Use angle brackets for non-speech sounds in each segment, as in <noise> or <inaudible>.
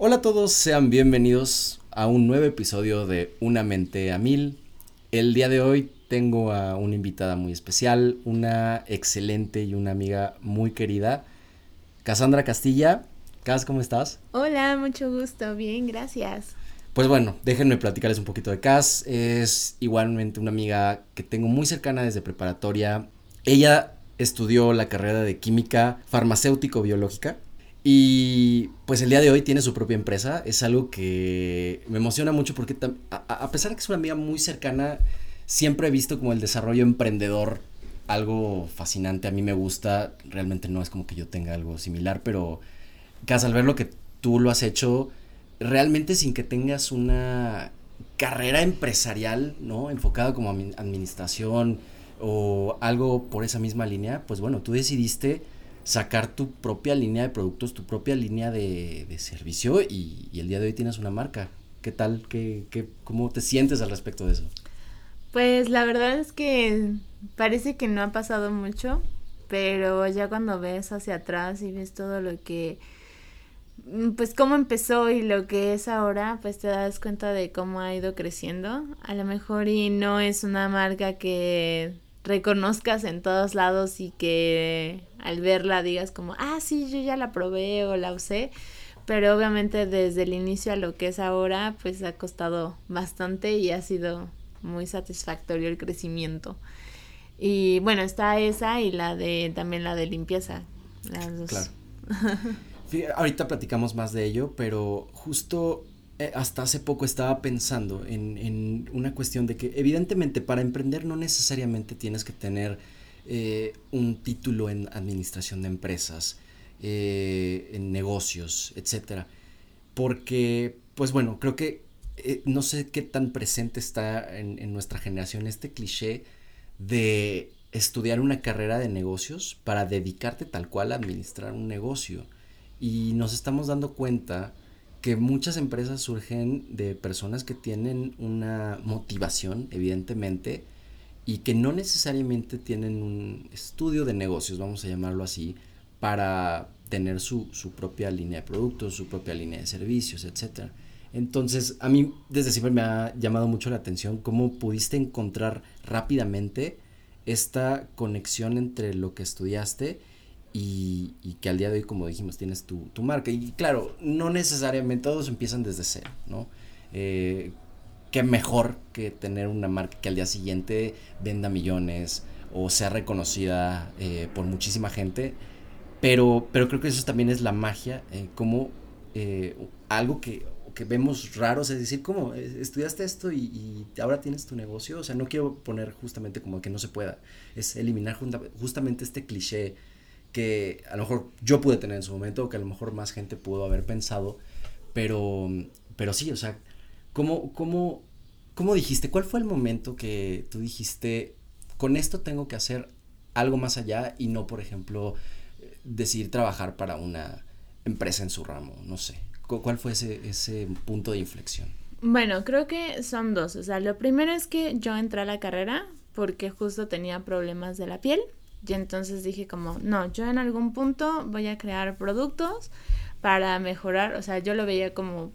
Hola a todos, sean bienvenidos a un nuevo episodio de Una mente a mil. El día de hoy tengo a una invitada muy especial, una excelente y una amiga muy querida, Cassandra Castilla. Cas, ¿cómo estás? Hola, mucho gusto, bien, gracias. Pues bueno, déjenme platicarles un poquito de Cas. Es igualmente una amiga que tengo muy cercana desde preparatoria. Ella estudió la carrera de química farmacéutico-biológica y pues el día de hoy tiene su propia empresa. Es algo que me emociona mucho porque a, pesar de que es una amiga muy cercana, siempre he visto como el desarrollo emprendedor algo fascinante. A mí me gusta. Realmente no es como que yo tenga algo similar, pero casi al ver lo que tú lo has hecho, realmente sin que tengas una carrera empresarial, ¿no? Enfocada como administración o algo por esa misma línea, pues bueno, tú decidiste sacar tu propia línea de productos, tu propia línea de, servicio y, el día de hoy tienes una marca. ¿Qué tal? ¿Qué, qué, ¿Cómo te sientes al respecto de eso? Pues la verdad es que parece que no ha pasado mucho, pero ya cuando ves hacia atrás y ves todo lo que, mm, pues cómo empezó y lo que es ahora, pues te das cuenta de cómo ha ido creciendo. A lo mejor y no es una marca que reconozcas en todos lados y que al verla digas como, ah, sí, yo ya la probé o la usé, pero obviamente desde el inicio a lo que es ahora, pues ha costado bastante y ha sido muy satisfactorio el crecimiento. Y bueno, está esa y la de también la de limpieza. Las dos. Claro. <laughs> ahorita platicamos más de ello, pero justo hasta hace poco estaba pensando en, en, una cuestión de que evidentemente para emprender no necesariamente tienes que tener eh, un título en administración de empresas, eh, en negocios, etcétera. Porque, pues bueno, creo que no sé qué tan presente está en, en nuestra generación este cliché de estudiar una carrera de negocios para dedicarte tal cual a administrar un negocio. Y nos estamos dando cuenta que muchas empresas surgen de personas que tienen una motivación, evidentemente, y que no necesariamente tienen un estudio de negocios, vamos a llamarlo así, para tener su, su propia línea de productos, su propia línea de servicios, etc. Entonces, a mí desde siempre me ha llamado mucho la atención cómo pudiste encontrar rápidamente esta conexión entre lo que estudiaste y, que al día de hoy, como dijimos, tienes tu, marca. Y claro, no necesariamente todos empiezan desde cero, ¿no? Eh, qué mejor que tener una marca que al día siguiente venda millones o sea reconocida eh, por muchísima gente. Pero, pero creo que eso también es la magia, eh, como algo que, que vemos raros, es decir, como estudiaste esto y, ahora tienes tu negocio. O sea, no quiero poner justamente como que no se pueda, es eliminar justamente este cliché que a lo mejor yo pude tener en su momento que a lo mejor más gente pudo haber pensado, pero, pero sí, o sea, ¿cómo, cómo, ¿cómo dijiste? ¿Cuál fue el momento que tú dijiste, con esto tengo que hacer algo más allá y no, por ejemplo, decidir trabajar para una empresa en su ramo? No sé. ¿Cuál fue ese, ese punto de inflexión? Bueno, creo que son dos. O sea, lo primero es que yo entré a la carrera porque justo tenía problemas de la piel y entonces dije como, no, yo en algún punto voy a crear productos para mejorar, o sea, yo lo veía como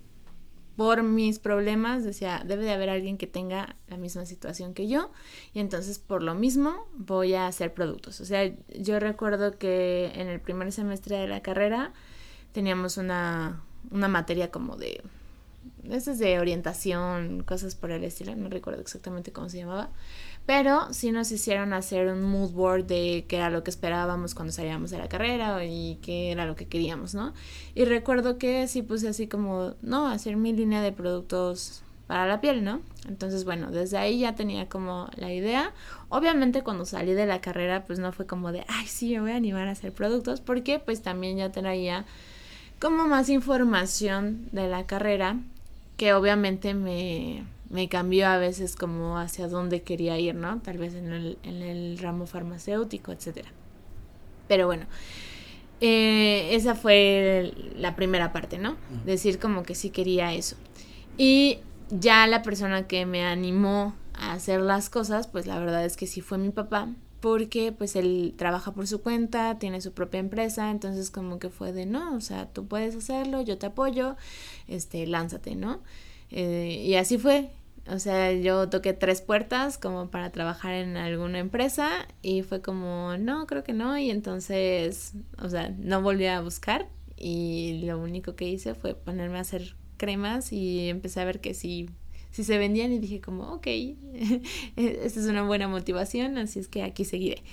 por mis problemas, decía, debe de haber alguien que tenga la misma situación que yo y entonces por lo mismo voy a hacer productos. O sea, yo recuerdo que en el primer semestre de la carrera teníamos una, una materia como de, es de orientación, cosas por el estilo, no recuerdo exactamente cómo se llamaba, pero sí nos hicieron hacer un mood board de qué era lo que esperábamos cuando salíamos de la carrera y qué era lo que queríamos, ¿no? Y recuerdo que sí puse así como, no, hacer mi línea de productos para la piel, ¿no? Entonces, bueno, desde ahí ya tenía como la idea. Obviamente cuando salí de la carrera, pues no fue como de, ay, sí, me voy a animar a hacer productos, porque pues también ya traía como más información de la carrera que obviamente me me cambió a veces como hacia dónde quería ir, ¿no? Tal vez en el, en el ramo farmacéutico, etcétera. Pero bueno, eh, esa fue la primera parte, ¿no? Decir como que sí quería eso. Y ya la persona que me animó a hacer las cosas, pues la verdad es que sí fue mi papá, porque pues él trabaja por su cuenta, tiene su propia empresa, entonces como que fue de no, o sea, tú puedes hacerlo, yo te apoyo, este, lánzate, ¿no? Eh, y así fue, o sea, yo toqué tres puertas como para trabajar en alguna empresa y fue como, no, creo que no, y entonces, o sea, no volví a buscar y lo único que hice fue ponerme a hacer cremas y empecé a ver que sí si se vendían y dije como, ok, <laughs> esta es una buena motivación, así es que aquí seguiré.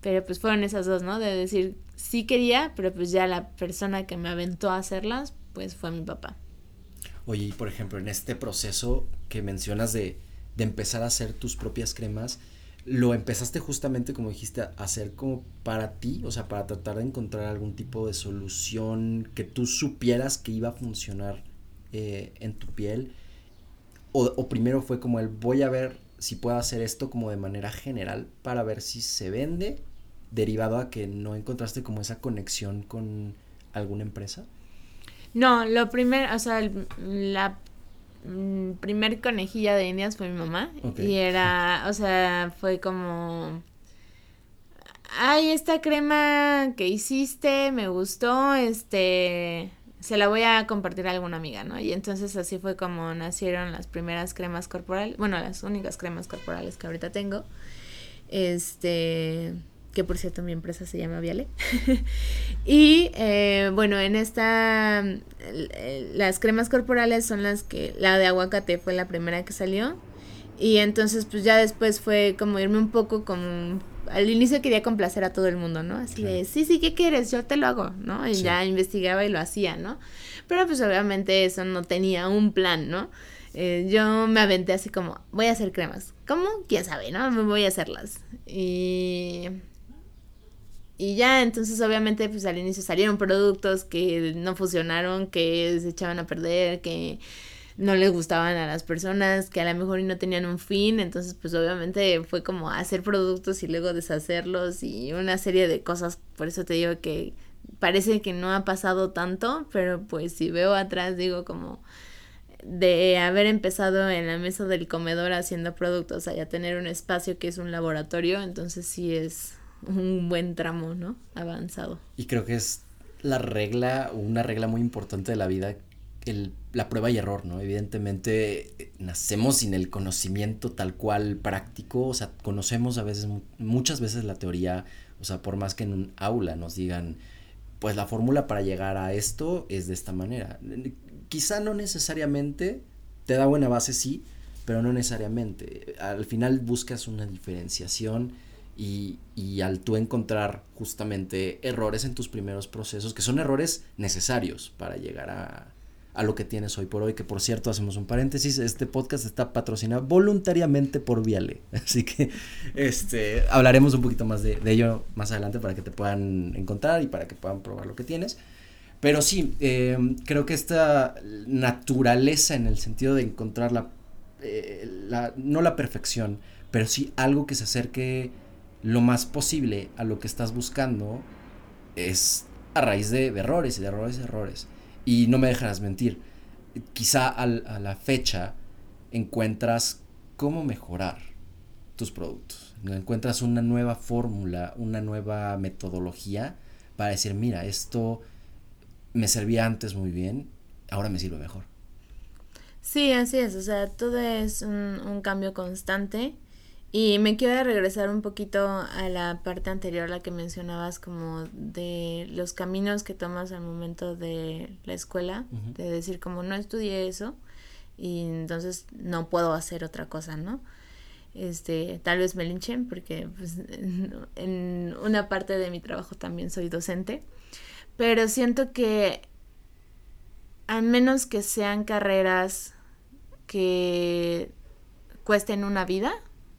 Pero pues fueron esas dos, ¿no? De decir, sí quería, pero pues ya la persona que me aventó a hacerlas, pues fue mi papá. Oye, por ejemplo, en este proceso que mencionas de, de empezar a hacer tus propias cremas, lo empezaste justamente, como dijiste, a hacer como para ti, o sea, para tratar de encontrar algún tipo de solución que tú supieras que iba a funcionar eh, en tu piel o, primero fue como el voy a ver si puedo hacer esto como de manera general para ver si se vende, derivado a que no encontraste como esa conexión con alguna empresa? No, lo primero, o sea, la mm, primer conejilla de indias fue mi mamá y era, o sea, fue como ay, esta crema que hiciste me gustó, este, se la voy a compartir a alguna amiga, ¿no? Y entonces así fue como nacieron las primeras cremas corporales, bueno, las únicas cremas corporales que ahorita tengo. Este, que por cierto mi empresa se llama Viale. <laughs> y eh, bueno, en esta, las cremas corporales son las que, la de aguacate fue la primera que salió. Y entonces pues ya después fue como irme un poco como al inicio quería complacer a todo el mundo, ¿no? Así de, sí, sí, ¿qué quieres? Yo te lo hago, ¿no? Y ya investigaba y lo hacía, ¿no? Pero pues obviamente eso no tenía un plan, ¿no? Eh, yo me aventé así como, voy a hacer cremas. ¿Cómo? ¿Quién sabe, no? Me voy a hacerlas. Y... Y ya, entonces obviamente pues al inicio salieron productos que no funcionaron, que se echaban a perder, que no les gustaban a las personas, que a lo mejor no tenían un fin, entonces pues obviamente fue como hacer productos y luego deshacerlos y una serie de cosas, por eso te digo que parece que no ha pasado tanto, pero pues si veo atrás digo como de haber empezado en la mesa del comedor haciendo productos a tener un espacio que es un laboratorio, entonces sí es un buen tramo, ¿no? Avanzado. Y creo que es la regla, una regla muy importante de la vida el, la prueba y error, ¿no? Evidentemente eh, nacemos sin el conocimiento tal cual práctico, o sea, conocemos a veces, muchas veces la teoría, o sea, por más que en un aula nos digan, pues la fórmula para llegar a esto es de esta manera. Quizá no necesariamente, te da buena base, sí, pero no necesariamente. Al final buscas una diferenciación y, y al tú encontrar justamente errores en tus primeros procesos, que son errores necesarios para llegar a, a lo que tienes hoy por hoy, que por cierto hacemos un paréntesis, este podcast está patrocinado voluntariamente por Viale, <laughs> así que este hablaremos un poquito más de, ello más adelante para que te puedan encontrar y para que puedan probar lo que tienes. Pero sí, eh, creo que esta naturaleza en el sentido de encontrar la, eh, la, no la perfección, pero sí algo que se acerque lo más posible a lo que estás buscando, es a raíz de, errores y de errores y errores. Y no me dejarás mentir, quizá a la fecha encuentras cómo mejorar tus productos. Encuentras una nueva fórmula, una nueva metodología para decir, mira, esto me servía antes muy bien, ahora me sirve mejor. Sí, así es, o sea, todo es un cambio constante y me quiero regresar un poquito a la parte anterior, la que mencionabas como de los caminos que tomas al momento de la escuela, de decir como no estudié eso y entonces no puedo hacer otra cosa, ¿no? Este, tal vez me linchen porque pues, en una parte de mi trabajo también soy docente, pero siento que al menos que sean carreras que cuesten una vida,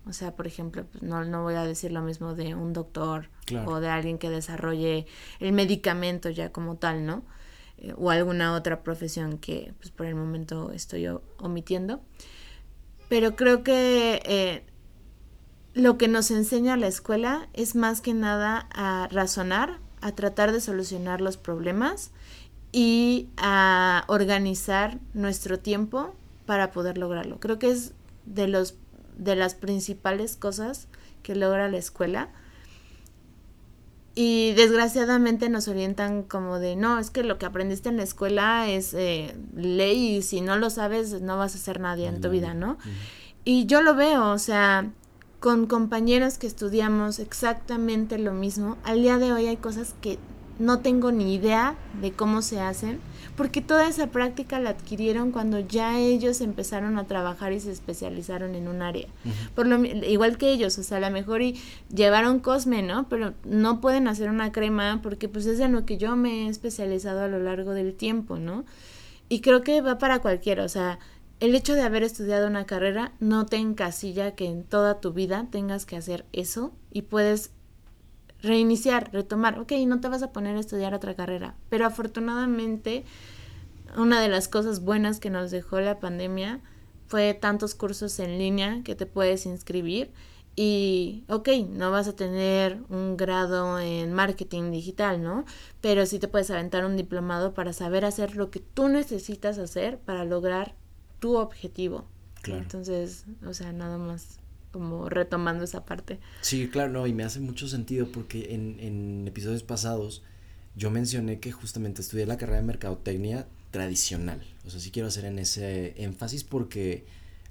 o sea, por ejemplo, pues, no, no voy a decir lo mismo de un doctor o de alguien que desarrolle el medicamento ya como tal, ¿no? Eh, o alguna otra profesión que pues por el momento estoy omitiendo. Pero creo que eh, lo que nos enseña la escuela es más que nada a razonar, a tratar de solucionar los problemas y a organizar nuestro tiempo para poder lograrlo. Creo que es de los de las principales cosas que logra la escuela, Y desgraciadamente nos orientan como de, no, es que lo que aprendiste en la escuela es eh, ley y si no lo sabes no vas a ser nadie en tu vida, ¿no? Y yo lo veo, o sea, con compañeros que estudiamos exactamente lo mismo, al día de hoy hay cosas que no tengo ni idea de cómo se hacen porque toda esa práctica la adquirieron cuando ya ellos empezaron a trabajar y se especializaron en un área. Por lo igual que ellos, o sea, a lo mejor y llevaron Cosme, ¿no? Pero no pueden hacer una crema porque pues es en lo que yo me he especializado a lo largo del tiempo, ¿no? Y creo que va para cualquiera, o sea, el hecho de haber estudiado una carrera no te encasilla que en toda tu vida tengas que hacer eso y puedes reiniciar, retomar, ok, no te vas a poner a estudiar otra carrera, pero afortunadamente una de las cosas buenas que nos dejó la pandemia fue tantos cursos en línea que te puedes inscribir y, ok, no vas a tener un grado en marketing digital, ¿no? Pero sí te puedes aventar un diplomado para saber hacer lo que tú necesitas hacer para lograr tu objetivo. Claro. Entonces, o sea, nada más como retomando esa parte. Sí, claro, no, y me hace mucho sentido porque en, en episodios pasados yo mencioné que justamente estudié la carrera de mercadotecnia tradicional. O sea, sí quiero hacer en ese énfasis porque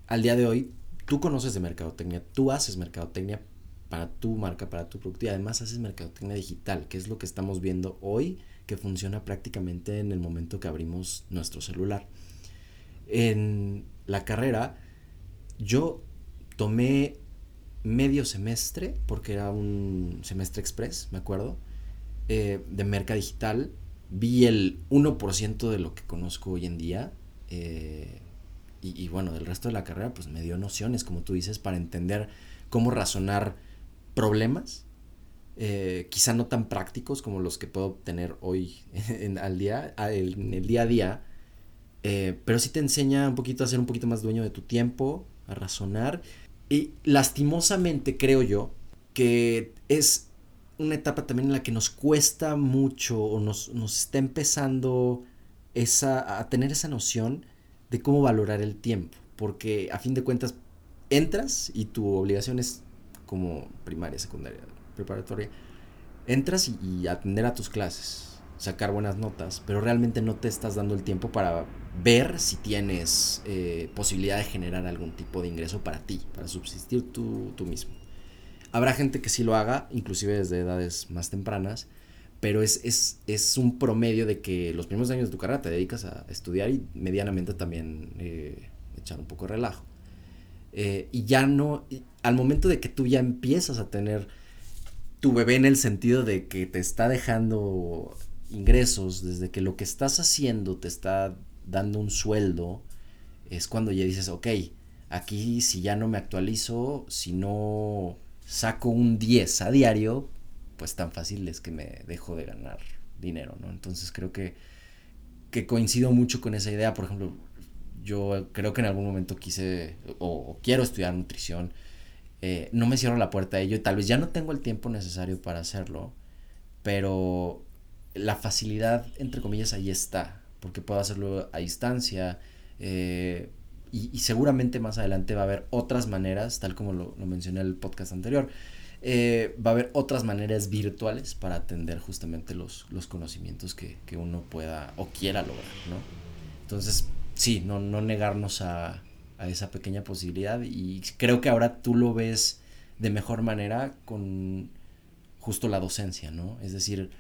al día de hoy tú conoces de mercadotecnia, tú haces mercadotecnia para tu marca, para tu producto y además haces mercadotecnia digital, que es lo que estamos viendo hoy que funciona prácticamente en el momento que abrimos nuestro celular. En la carrera yo tomé medio semestre, porque era un semestre express, me acuerdo, eh, de merca digital. Vi el 1% de lo que conozco hoy en día. Eh, y, bueno, del resto de la carrera, pues me dio nociones, como tú dices, para entender cómo razonar problemas. Eh, quizá no tan prácticos como los que puedo tener hoy <laughs> en, al día, en el día a día. pero sí te enseña un poquito a ser un poquito más dueño de tu tiempo, a razonar y lastimosamente creo yo que es una etapa también en la que nos cuesta mucho o nos, está empezando esa, a tener esa noción de cómo valorar el tiempo. Porque a fin de cuentas entras y tu obligación es como primaria, secundaria, preparatoria. Entras y atender a tus clases sacar buenas notas, pero realmente no te estás dando el tiempo para ver si tienes eh, posibilidad de generar algún tipo de ingreso para ti, para subsistir tú, tú mismo. Habrá gente que sí lo haga, inclusive desde edades más tempranas, pero es, es, es, un promedio de que los primeros años de tu carrera te dedicas a estudiar y medianamente también eh, echar un poco de relajo. Eh, y ya no, al momento de que tú ya empiezas a tener tu bebé en el sentido de que te está dejando ingresos, desde que lo que estás haciendo te está dando un sueldo, es cuando ya dices, ok, aquí si ya no me actualizo, si no saco un 10 a diario, pues tan fácil es que me dejo de ganar dinero, ¿no? Entonces creo que, que coincido mucho con esa idea, por ejemplo, yo creo que en algún momento quise o, quiero estudiar nutrición, eh, no me cierro la puerta a ello y tal vez ya no tengo el tiempo necesario para hacerlo, pero la facilidad, entre comillas, ahí está, porque puedo hacerlo a distancia eh, y, seguramente más adelante va a haber otras maneras, tal como lo, mencioné en el podcast anterior, eh, va a haber otras maneras virtuales para atender justamente los, los conocimientos que, uno pueda o quiera lograr, ¿no? Entonces, sí, no, no negarnos a, a esa pequeña posibilidad y creo que ahora tú lo ves de mejor manera con justo la docencia, ¿no? Es decir,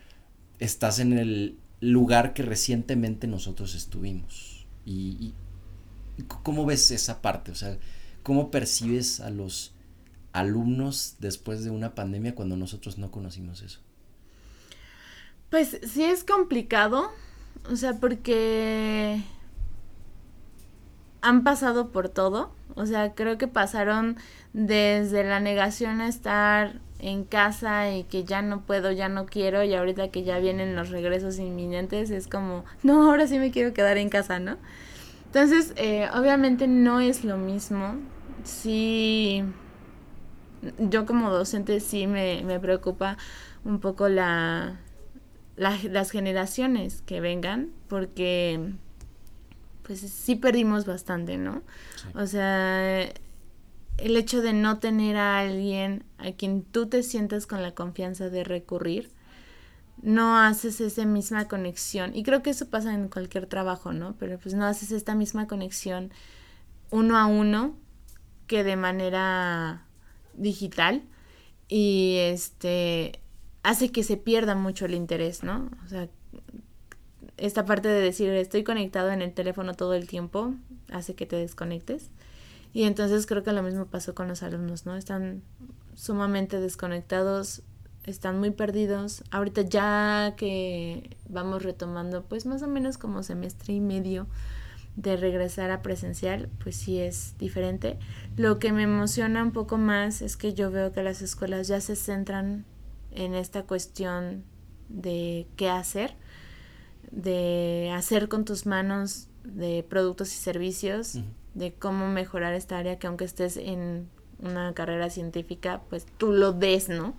estás en el lugar que recientemente nosotros estuvimos. Y, ¿cómo ves esa parte? O sea, ¿cómo percibes a los alumnos después de una pandemia cuando nosotros no conocimos eso? Pues sí es complicado, o sea, porque han pasado por todo, o sea, creo que pasaron desde la negación a estar en casa y que ya no puedo, ya no quiero y ahorita que ya vienen los regresos inminentes es como, no, ahora sí me quiero quedar en casa, ¿no? Entonces, eh, obviamente no es lo mismo. Sí, yo como docente sí me, me preocupa un poco la, las generaciones que vengan porque pues sí perdimos bastante, ¿no? O sea, el hecho de no tener a alguien a quien tú te sientas con la confianza de recurrir no haces esa misma conexión. Y creo que eso pasa en cualquier trabajo, ¿no? Pero pues no haces esta misma conexión uno a uno que de manera digital y este hace que se pierda mucho el interés, ¿no? O sea, esta parte de decir estoy conectado en el teléfono todo el tiempo hace que te desconectes. Y entonces creo que lo mismo pasó con los alumnos, ¿no? Están sumamente desconectados, están muy perdidos. Ahorita ya que vamos retomando, pues más o menos como semestre y medio de regresar a presencial, pues sí es diferente. Lo que me emociona un poco más es que yo veo que las escuelas ya se centran en esta cuestión de qué hacer, de hacer con tus manos de productos y servicios, de cómo mejorar esta área que aunque estés en una carrera científica, pues tú lo ves, ¿no?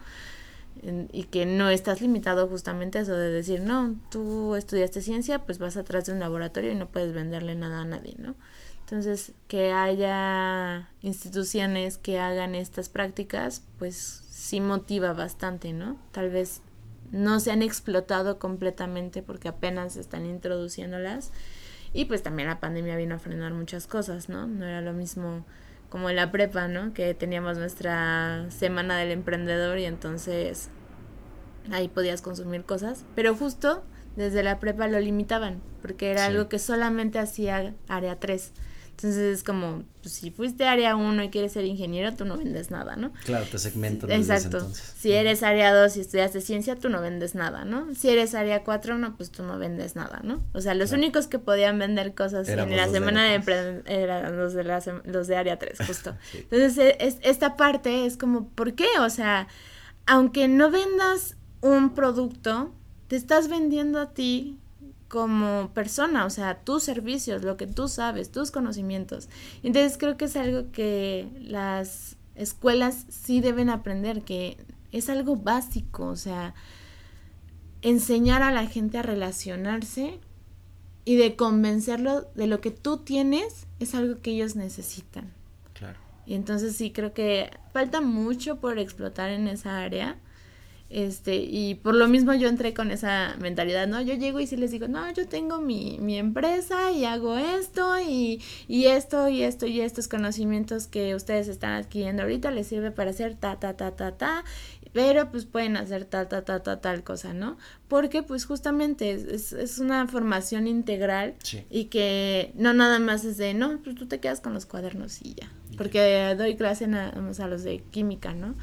y que no estás limitado justamente a eso de decir, no, tú estudiaste ciencia, pues vas atrás de un laboratorio y no puedes venderle nada a nadie, ¿no? Entonces, que haya instituciones que hagan estas prácticas, pues sí motiva bastante, ¿no? Tal vez no se han explotado completamente porque apenas están introduciéndolas y pues también la pandemia vino a frenar muchas cosas, ¿no? No era lo mismo como en la prepa, ¿no? Que teníamos nuestra semana del emprendedor y entonces ahí podías consumir cosas, pero justo desde la prepa lo limitaban, porque era algo que solamente hacía área 3. Entonces es como, pues, si fuiste área 1 y quieres ser ingeniero, tú no vendes nada, ¿no? Claro, te segmentan. Exacto. Si eres área 2 y estudiaste ciencia, tú no vendes nada, ¿no? Si eres área 4, no, pues tú no vendes nada, ¿no? O sea, los únicos que podían vender cosas en la semana de, eran los de, la los de área 3, justo. <laughs> Entonces, e, es, esta parte es como, ¿por qué? O sea, aunque no vendas un producto, te estás vendiendo a ti como persona, o sea, tus servicios, lo que tú sabes, tus conocimientos. Entonces creo que es algo que las escuelas sí deben aprender, que es algo básico, o sea, enseñar a la gente a relacionarse y de convencerlo de lo que tú tienes es algo que ellos necesitan. Claro. Y entonces sí creo que falta mucho por explotar en esa área este, y por lo mismo yo entré con esa mentalidad, ¿no? Yo llego y sí les digo, no, yo tengo mi, mi empresa y hago esto y, y esto y esto y estos conocimientos que ustedes están adquiriendo ahorita les sirve para hacer ta, ta, ta, ta, ta, pero pues pueden hacer ta, ta, ta, ta, tal cosa, ¿no? Porque pues justamente es, es una formación integral y que no nada más es de, no, pues tú te quedas con los cuadernos y ya, porque doy clase a los de química, ¿no?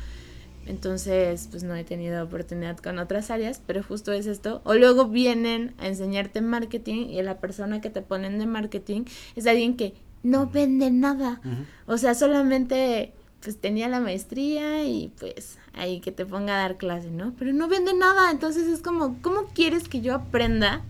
Entonces, pues no he tenido oportunidad con otras áreas, pero justo es esto. O luego vienen a enseñarte marketing y la persona que te ponen de marketing es alguien que no vende nada. O sea, solamente pues tenía la maestría y pues ahí que te ponga a dar clase, ¿no? Pero no vende nada, entonces es como, ¿cómo quieres que yo aprenda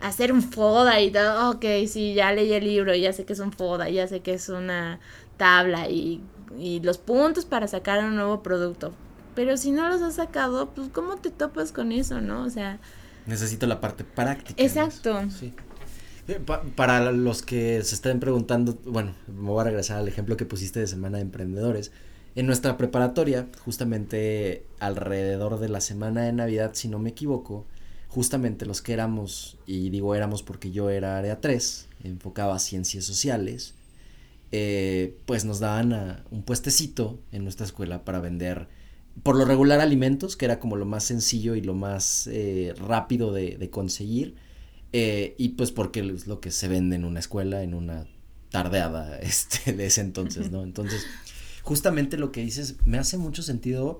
a hacer un FODA y todo? Ok, sí, ya leí el libro, ya sé que es un FODA, ya sé que es una tabla y y los puntos para sacar un nuevo producto. Pero si no los has sacado, pues ¿cómo te topas con eso, no? O sea... Necesito la parte práctica. Exacto. Sí. Eh, para los que se estén preguntando, bueno, me voy a regresar al ejemplo que pusiste de Semana de Emprendedores. En nuestra preparatoria, justamente alrededor de la semana de Navidad, si no me equivoco, justamente los que éramos, y digo éramos porque yo era área 3, enfocaba a ciencias sociales, eh, pues nos daban un puestecito en nuestra escuela para vender por lo regular alimentos, que era como lo más sencillo y lo más eh, rápido de, conseguir, eh, y pues porque es lo que se vende en una escuela, en una tardeada <laughs> este, de ese entonces, ¿no? Entonces, justamente lo que dices me hace mucho sentido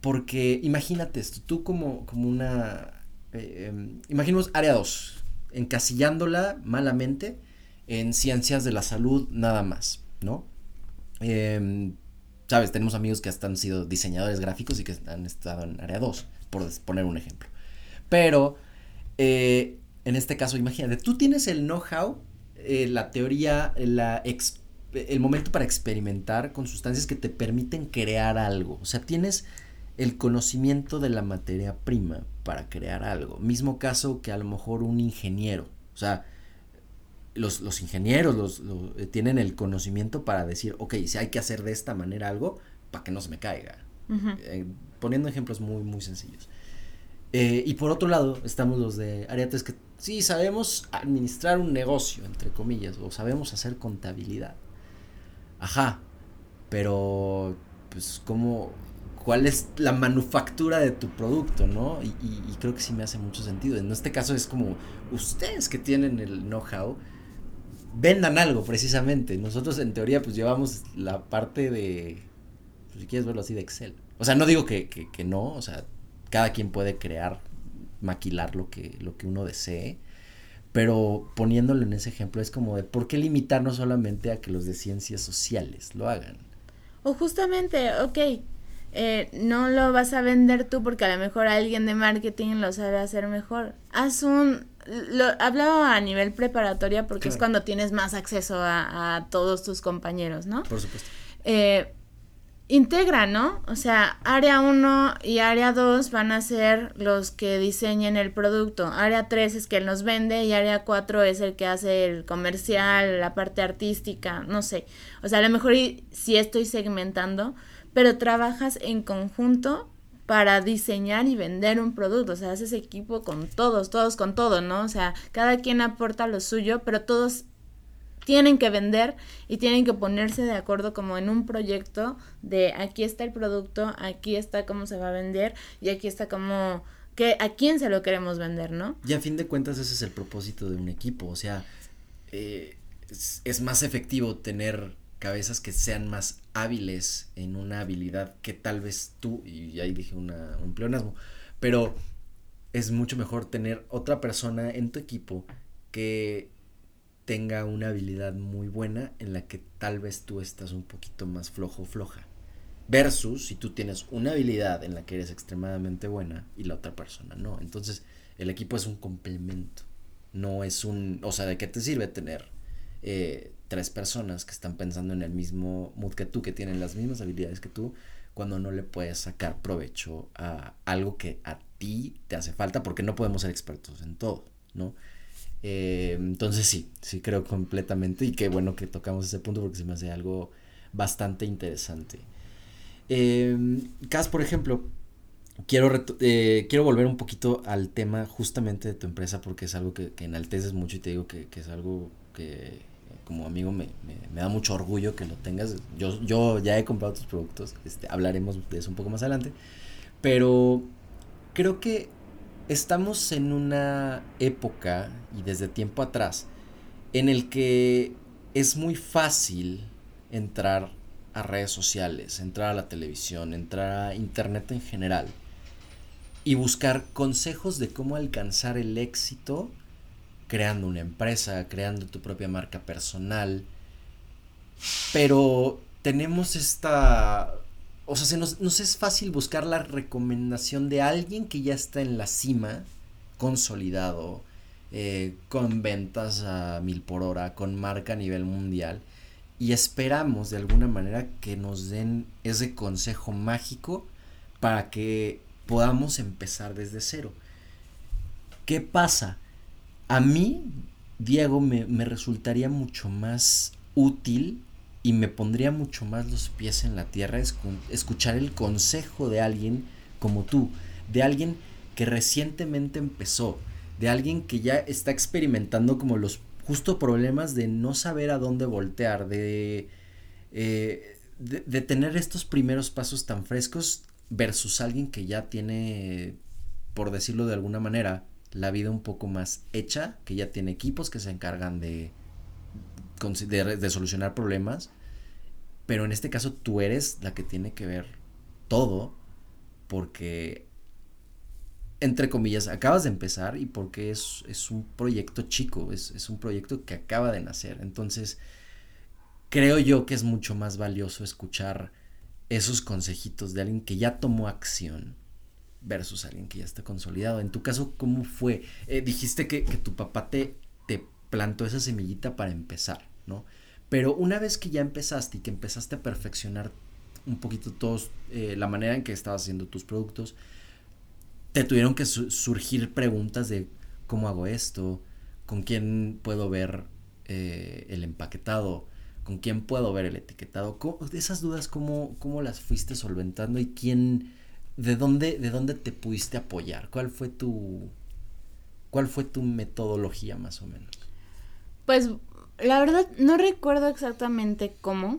porque imagínate esto, tú como, como una, em, imaginemos área 2, encasillándola malamente, en ciencias de la salud nada más, ¿no? Em, Sabes, tenemos amigos que han sido diseñadores gráficos y que han estado en área 2, por poner un ejemplo. Pero, eh, en este caso, imagínate, tú tienes el know-how, eh, la teoría, la el momento para experimentar con sustancias que te permiten crear algo. O sea, tienes el conocimiento de la materia prima para crear algo. Mismo caso que a lo mejor un ingeniero. O sea, los, los ingenieros los, eh, tienen el conocimiento para decir, ok, si hay que hacer de esta manera algo, para que no se me caiga. Eh, poniendo ejemplos muy, muy sencillos. Eh, y por otro lado, estamos los de Ariates que sí sabemos administrar un negocio, entre comillas, o sabemos hacer contabilidad. Ajá, pero pues cómo, cuál es la manufactura de tu producto, ¿no? Y, y, creo que sí me hace mucho sentido. En este caso es como ustedes que tienen el know-how, vendan algo precisamente. Nosotros en teoría pues llevamos la parte de, pues, si quieres verlo así, de Excel. O sea, no digo que, que, que no, o sea, cada quien puede crear, maquilar lo que, lo que uno desee. Pero poniéndolo en ese ejemplo es como de por qué limitarnos solamente a que los de ciencias sociales lo hagan. O justamente, ok, eh, no lo vas a vender tú porque a lo mejor alguien de marketing lo sabe hacer mejor. Haz un... Lo, hablo a nivel preparatoria porque es cuando tienes más acceso a, a, todos tus compañeros, ¿no? Por supuesto. Eh, integra, ¿no? O sea, área 1 y área 2 van a ser los que diseñen el producto. Área 3 es quien los vende y área 4 es el que hace el comercial, la parte artística, no sé. O sea, a lo mejor sí estoy segmentando, pero trabajas en conjunto para diseñar y vender un producto, o sea, haces equipo con todos, todos con todo, ¿no? O sea, cada quien aporta lo suyo, pero todos tienen que vender y tienen que ponerse de acuerdo como en un proyecto de aquí está el producto, aquí está cómo se va a vender y aquí está cómo que a quién se lo queremos vender, ¿no? Y a fin de cuentas ese es el propósito de un equipo, o sea, eh, es, más efectivo tener cabezas que sean más hábiles en una habilidad que tal vez tú, y ahí dije un pleonasmo, pero es mucho mejor tener otra persona en tu equipo que tenga una habilidad muy buena en la que tal vez tú estás un poquito más flojo o floja. Versus si tú tienes una habilidad en la que eres extremadamente buena y la otra persona no. Entonces el equipo es un complemento. No es un... O sea, ¿de qué te sirve tener eh, tres personas que están pensando en el mismo mood que tú, que tienen las mismas habilidades que tú, cuando no le puedes sacar provecho a algo que a ti te hace falta porque no podemos ser expertos en todo, ¿no? Eh, entonces sí, sí creo completamente y qué bueno que tocamos ese punto porque se me hace algo bastante interesante. Eh, por ejemplo, quiero, eh, quiero volver un poquito al tema justamente de tu empresa porque es algo que, enalteces mucho y te digo que es algo que como amigo me, me, da mucho orgullo que lo tengas. Yo, yo ya he comprado tus productos, este, hablaremos de eso un poco más adelante, pero creo que estamos en una época, y desde tiempo atrás, en el que es muy fácil entrar a redes sociales, entrar a la televisión, entrar a internet en general y buscar consejos de cómo alcanzar el éxito creando una empresa, creando tu propia marca personal. Pero tenemos esta o sea, se nos, es fácil buscar la recomendación de alguien que ya está en la cima, consolidado, eh, con ventas a mil por hora, con marca a nivel mundial, y esperamos de alguna manera que nos den ese consejo mágico para que podamos empezar desde cero. ¿Qué pasa? A mí, Diego, me, me resultaría mucho más útil y me pondría mucho más los pies en la tierra escuchar el consejo de alguien como tú, de alguien que recientemente empezó, de alguien que ya está experimentando como los justo problemas de no saber a dónde voltear, de, eh, de, de, tener estos primeros pasos tan frescos versus alguien que ya tiene, por decirlo de alguna manera, la vida un poco más hecha, que ya tiene equipos que se encargan de, de, solucionar problemas, pero en este caso tú eres la que tiene que ver todo porque, entre comillas, acabas de empezar y porque es, es un proyecto chico, es, es un proyecto que acaba de nacer. Entonces, creo yo que es mucho más valioso escuchar esos consejitos de alguien que ya tomó acción versus alguien que ya está consolidado. En tu caso, ¿cómo fue? Eh, dijiste que, tu papá te, plantó esa semillita para empezar, ¿no? Pero una vez que ya empezaste y que empezaste a perfeccionar un poquito todos eh, la manera en que estabas haciendo tus productos, te tuvieron que surgir preguntas de cómo hago esto, con quién puedo ver eh, el empaquetado, con quién puedo ver el etiquetado. esas dudas, ¿cómo, ¿cómo las fuiste solventando y quién ¿de dónde, ¿de dónde te pudiste apoyar? ¿Cuál fue tu, cuál fue tu metodología más o menos? Pues la verdad no recuerdo exactamente cómo,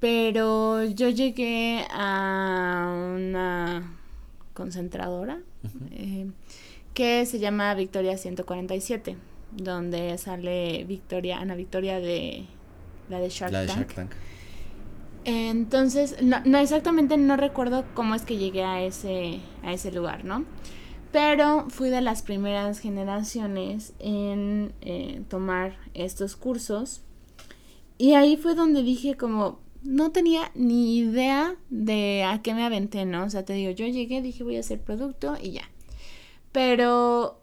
pero yo llegué a una concentradora eh, que se llama Victoria 147, donde sale Victoria, Ana Victoria de la de Shark, Tank. Entonces, no, exactamente no recuerdo cómo es que llegué a ese, a ese lugar, ¿no? Pero fui de las primeras generaciones en eh, tomar estos cursos. Y ahí fue donde dije como, no tenía ni idea de a qué me aventé, ¿no? O sea, te digo, yo llegué, dije voy a hacer producto y ya. Pero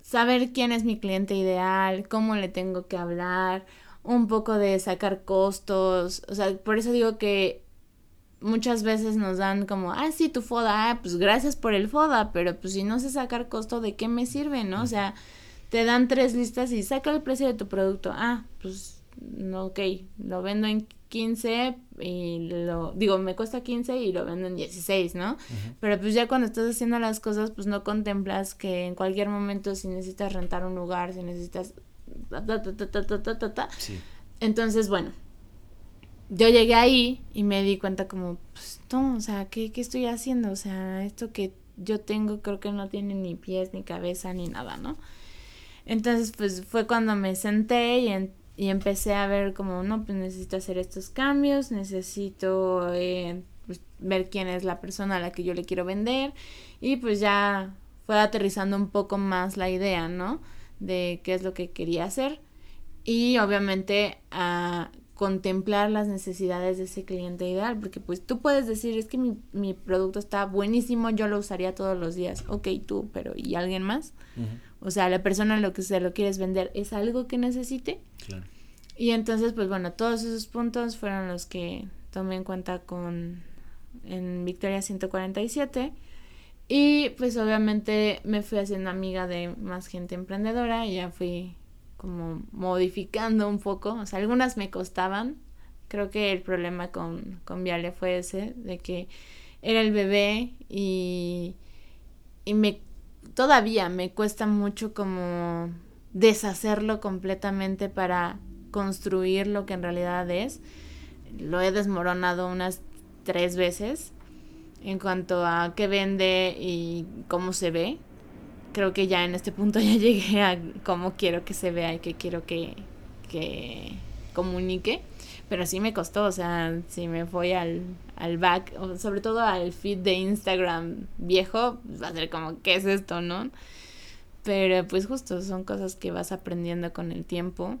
saber quién es mi cliente ideal, cómo le tengo que hablar, un poco de sacar costos, o sea, por eso digo que muchas veces nos dan como, ah, sí, tu FODA, ah, pues gracias por el FODA, pero pues si no sé sacar costo, ¿de qué me sirve, no? O sea, te dan tres listas y saca el precio de tu producto. Ah, pues, no, ok, lo vendo en 15 y lo, digo, me cuesta 15 y lo vendo en 16, ¿no? Pero pues ya cuando estás haciendo las cosas, pues no contemplas que en cualquier momento si necesitas rentar un lugar, si necesitas... Entonces, bueno, yo llegué ahí y me di cuenta como, pues, no, o sea, ¿qué, ¿qué estoy haciendo? O sea, esto que yo tengo creo que no tiene ni pies, ni cabeza, ni nada, ¿no? Entonces, pues fue cuando me senté y, y empecé a ver como, no, pues necesito hacer estos cambios, necesito eh, pues, ver quién es la persona a la que yo le quiero vender y pues ya fue aterrizando un poco más la idea, ¿no? De qué es lo que quería hacer y obviamente a contemplar las necesidades de ese cliente ideal, porque pues tú puedes decir, es que mi, mi producto está buenísimo, yo lo usaría todos los días, ok, tú, pero ¿y alguien más? O sea, la persona lo que se lo quieres vender es algo que necesite. Claro. Y entonces, pues bueno, todos esos puntos fueron los que tomé en cuenta con en Victoria 147. Y pues obviamente me fui haciendo amiga de más gente emprendedora y ya fui como modificando un poco. O sea, algunas me costaban. Creo que el problema con, con Viale fue ese, de que era el bebé y, y me todavía me cuesta mucho como deshacerlo completamente para construir lo que en realidad es. Lo he desmoronado unas tres veces en cuanto a qué vende y cómo se ve creo que ya en este punto <laughs> ya llegué a cómo quiero que se vea y qué quiero que, que comunique. Pero sí me costó, o sea, si me fui al, al back, o sobre todo al feed de Instagram viejo, va a ser como, ¿qué es esto, no? Pero pues justo son cosas que vas aprendiendo con el tiempo,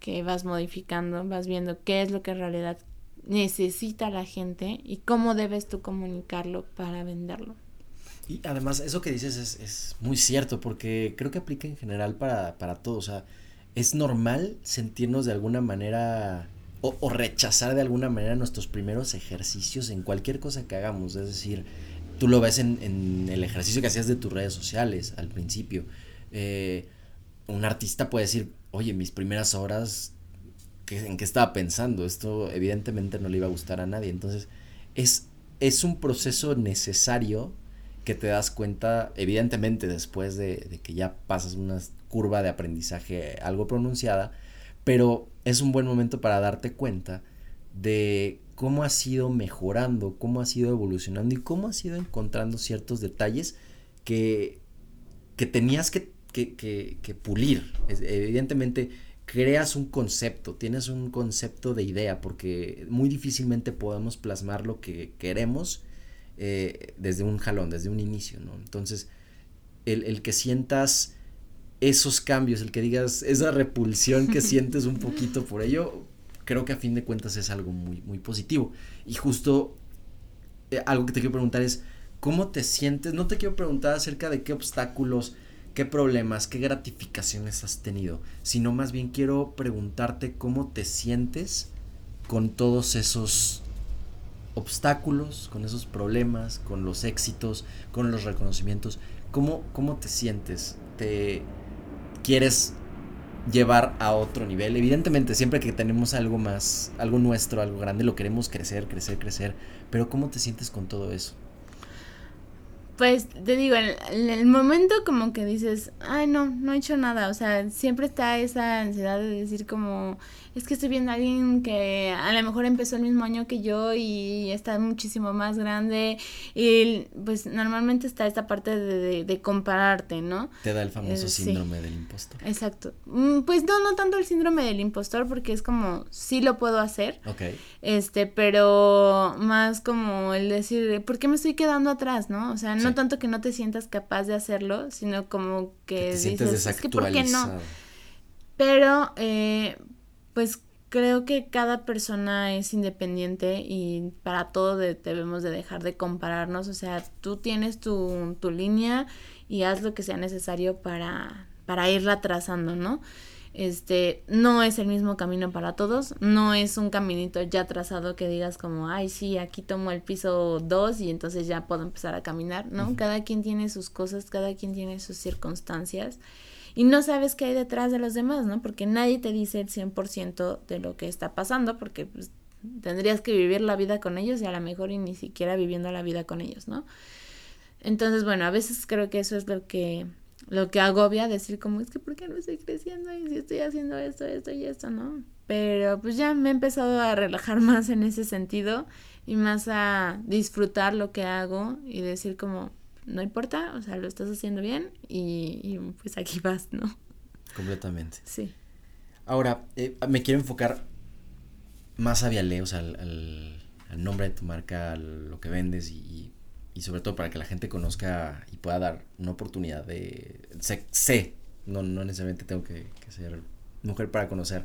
que vas modificando, vas viendo qué es lo que en realidad necesita la gente y cómo debes tú comunicarlo para venderlo. Y además, eso que dices es, es muy cierto, porque creo que aplica en general para, para todo. O sea, es normal sentirnos de alguna manera o, o, rechazar de alguna manera nuestros primeros ejercicios en cualquier cosa que hagamos. Es decir, tú lo ves en, en el ejercicio que hacías de tus redes sociales al principio. Eh, un artista puede decir, oye, mis primeras ¿en qué estaba pensando? Esto evidentemente no le iba a gustar a nadie. Entonces, es, es un proceso necesario que te das cuenta, evidentemente después de, que ya pasas una curva de aprendizaje algo pronunciada, pero es un buen momento para darte cuenta de cómo has ido mejorando, cómo has ido evolucionando y cómo has ido encontrando ciertos detalles que, que tenías que, que, que pulir. Evidentemente creas un concepto, tienes un concepto de idea, porque muy difícilmente podemos plasmar lo que queremos eh, desde un jalón, desde un inicio, ¿no? Entonces, el, que sientas esos cambios, el que digas esa repulsión que <laughs> sientes un poquito por ello, creo que a fin de cuentas es algo muy, muy positivo. Y justo eh, algo que te quiero preguntar es, ¿cómo te sientes? No te quiero preguntar acerca de qué obstáculos, qué problemas, qué gratificaciones has tenido, sino más bien quiero preguntarte cómo te sientes con todos esos obstáculos, con esos problemas, con los éxitos, con los reconocimientos. ¿Cómo, cómo te sientes? ¿Te quieres llevar a otro nivel. Evidentemente, siempre que tenemos algo más, algo nuestro, algo grande, lo queremos crecer, crecer, crecer. Pero ¿cómo te sientes con todo eso? Pues te digo, en, el momento como que dices, ay no, no he hecho nada, o sea, siempre está esa ansiedad de decir como, es que estoy viendo a alguien que a lo mejor empezó el mismo año que yo y está muchísimo más grande y pues normalmente está esta parte de, de, compararte, ¿no? Te da el famoso eh, síndrome del impostor. Exacto. Mm, pues no, no tanto el síndrome del impostor porque es como, sí lo puedo hacer. Ok. Este, pero más como el decir, ¿por qué me estoy quedando atrás, no? O sea, no tanto que no te sientas capaz de hacerlo, sino como que, dices, es que ¿por qué no? Pero, eh, pues creo que cada persona es independiente y para todo debemos de dejar de compararnos, o sea, tú tienes tu, tu línea y haz lo que sea necesario para, para irla trazando, ¿no? Este, no es el mismo camino para todos, no es un caminito ya trazado que digas como, ay, sí, aquí tomo el piso 2 y entonces ya puedo empezar a caminar, ¿no? Cada quien tiene sus cosas, cada quien tiene sus circunstancias y no sabes qué hay detrás de los demás, ¿no? Porque nadie te dice el 100% de lo que está pasando, porque pues, tendrías que vivir la vida con ellos y a lo mejor y ni siquiera viviendo la vida con ellos, ¿no? Entonces, bueno, a veces creo que eso es lo que lo que agobia decir como es que por qué no estoy creciendo y si estoy haciendo esto, esto y esto, ¿no? Pero pues ya me he empezado a relajar <laughs> más en ese sentido y más a disfrutar lo que hago y decir como no importa, o sea, lo estás haciendo bien y, pues aquí vas, ¿no? Completamente. Sí. Ahora, eh, me quiero enfocar más a Viale, o sea, al, nombre de tu marca, a lo que vendes y, y, sobre todo para que la gente conozca y pueda dar una oportunidad de... Sé, sé no, no necesariamente tengo que, ser mujer para conocer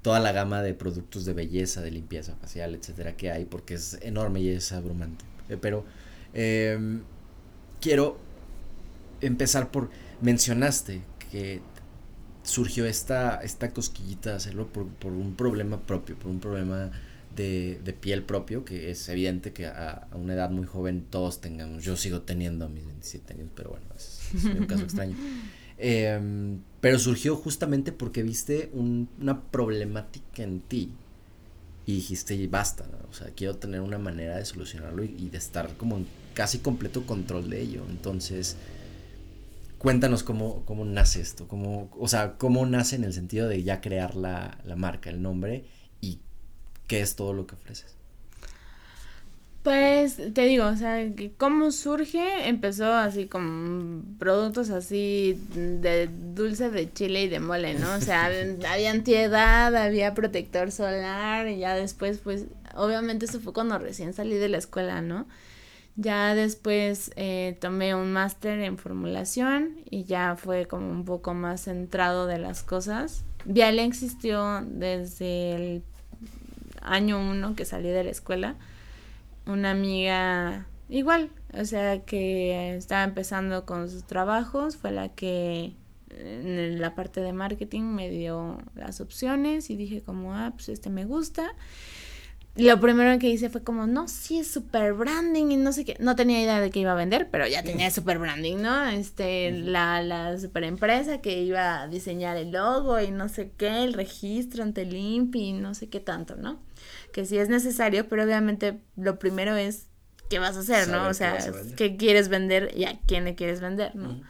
toda la gama de productos de belleza, de limpieza facial, etcétera, que hay, porque es enorme y es abrumante. Eh, pero... Eh, quiero empezar por, mencionaste que surgió esta, esta cosquillita de hacerlo por, por un problema propio, por un problema de, de, piel propio, que es evidente que a, una edad muy joven todos tengamos, yo sigo teniendo mis 27 años, pero bueno, es, un caso extraño. <laughs> Em, pero surgió justamente porque viste un, una problemática en ti y dijiste, basta, o sea, quiero tener una manera de solucionarlo y, y de estar como en casi completo control de ello. Entonces, cuéntanos cómo, cómo nace esto, cómo, o sea, cómo nace en el sentido de ya crear la, la marca, el nombre qué es todo lo que ofreces. Pues te digo, o sea, cómo surge, empezó así con productos así de dulce de chile y de mole, ¿no? O sea, <laughs> había antiedad, había protector solar y ya después, pues, obviamente eso fue cuando recién salí de la escuela, ¿no? Ya después eh, tomé un máster en formulación y ya fue como un poco más centrado de las cosas. Viale existió desde el año uno que salí de la escuela. Una amiga igual, o sea, que estaba empezando con sus trabajos, fue la que en la parte de marketing me dio las opciones y dije como, ah, pues este me gusta lo primero que hice fue como, no, sí, es super branding y no sé qué. No tenía idea de que iba a vender, pero ya tenía super branding, ¿no? Este, la, la super empresa que iba a diseñar el logo y no sé qué, el registro ante el INPI y no sé qué tanto, ¿no? Que sí es necesario, pero obviamente lo primero es qué vas a hacer, ¿no? O sea, qué, quieres vender y a quién le quieres vender, ¿no?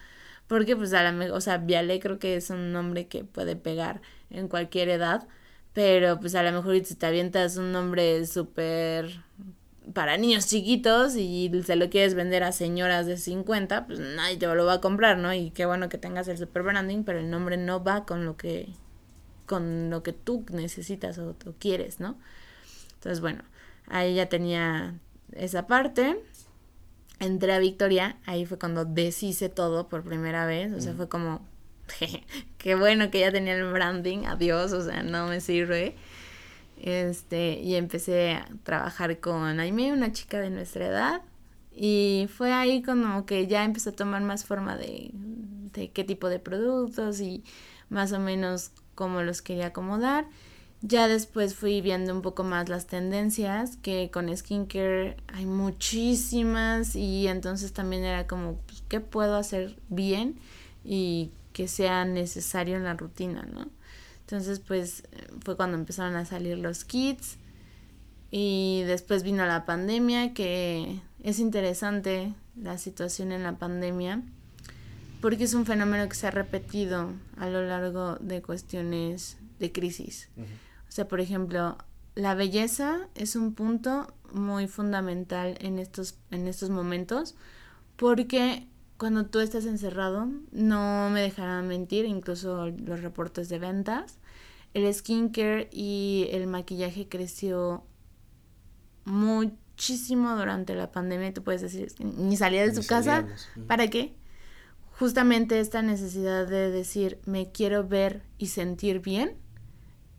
Porque pues a la o sea, Viale creo que es un nombre que puede pegar en cualquier edad pero pues a lo mejor si te avientas un nombre súper para niños chiquitos y se lo quieres vender a señoras de 50, pues nadie te lo va a comprar, ¿no? Y qué bueno que tengas el super branding, pero el nombre no va con lo que con lo que tú necesitas o, o quieres, ¿no? Entonces, bueno, ahí ya tenía esa parte. Entré a Victoria, ahí fue cuando deshice todo por primera vez, o sea, fue como <laughs> qué bueno que ya tenía el branding, adiós, o sea, no me sirve. Este, y empecé a trabajar con Aime, una chica de nuestra edad, y fue ahí como que ya empezó a tomar más forma de, de qué tipo de productos y más o menos cómo los quería acomodar. Ya después fui viendo un poco más las tendencias, que con skincare hay muchísimas y entonces también era como, pues, ¿qué puedo hacer bien? Y que sea necesario en la rutina, ¿no? Entonces, pues fue cuando empezaron a salir los kits y después vino la pandemia, que es interesante la situación en la pandemia, porque es un fenómeno que se ha repetido a lo largo de cuestiones de crisis. O sea, por ejemplo, la belleza es un punto muy fundamental en estos, en estos momentos, porque cuando tú estás encerrado, no me dejarán mentir, incluso los reportes de ventas, el skincare y el maquillaje creció muchísimo durante la pandemia. Tú puedes decir, ni salía de su casa, ¿para qué? Justamente esta necesidad de decir, me quiero ver y sentir bien,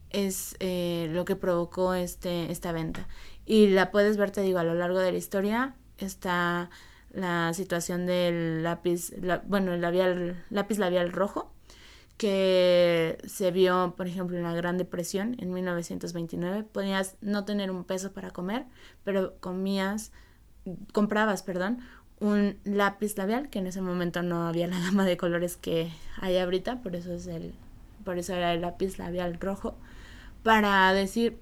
es eh, lo que provocó este, esta venta. Y la puedes ver, te digo, a lo largo de la historia está la situación del lápiz, bueno, el labial, lápiz labial rojo, que se vio, por ejemplo, en la Gran Depresión en 1929. Podías no tener un peso para comer, pero comías, comprabas, perdón, un lápiz labial, que en ese momento no había la gama de colores que hay ahorita, por eso es el, por eso era el lápiz labial rojo, para decir,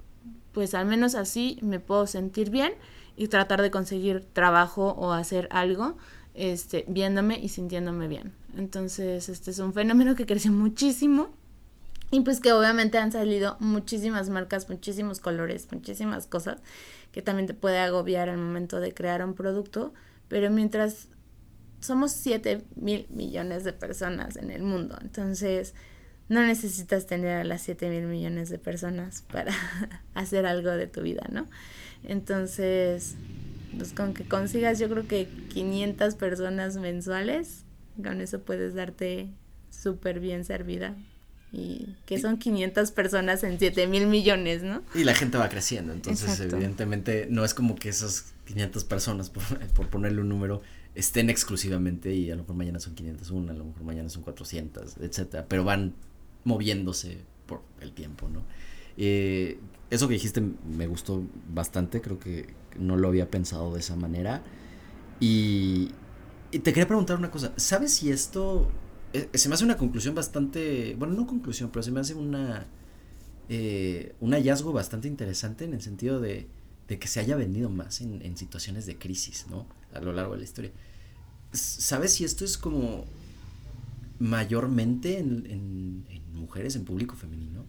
pues al menos así me puedo sentir bien y tratar de conseguir trabajo o hacer algo este, viéndome y sintiéndome bien. Entonces, este es un fenómeno que creció muchísimo y pues que obviamente han salido muchísimas marcas, muchísimos colores, muchísimas cosas que también te puede agobiar al momento de crear un producto, pero mientras somos 7 mil millones de personas en el mundo, entonces no necesitas tener a las 7 mil millones de personas para <laughs> hacer algo de tu vida, ¿no? Entonces, pues con que consigas yo creo que 500 personas mensuales, con eso puedes darte súper bien servida. Y que son 500 personas en 7 mil millones, ¿no? Y la gente va creciendo, entonces evidentemente no es como que esas 500 personas, por, <laughs> por, ponerle un número, estén exclusivamente y a lo mejor mañana son 501, a lo mejor mañana son 400, etcétera, pero van moviéndose por el tiempo, ¿no? Eh, eso que dijiste me gustó bastante, creo que no lo había pensado de esa manera. Y, te quería preguntar una cosa, ¿sabes si esto... Eh, se me hace una conclusión bastante... Bueno, no conclusión, pero se me hace una... Eh, un hallazgo bastante interesante en el sentido de, de que se haya vendido más en, situaciones de crisis, ¿no? A lo largo de la historia. ¿Sabes si esto es como mayormente en, en, en mujeres, en público femenino?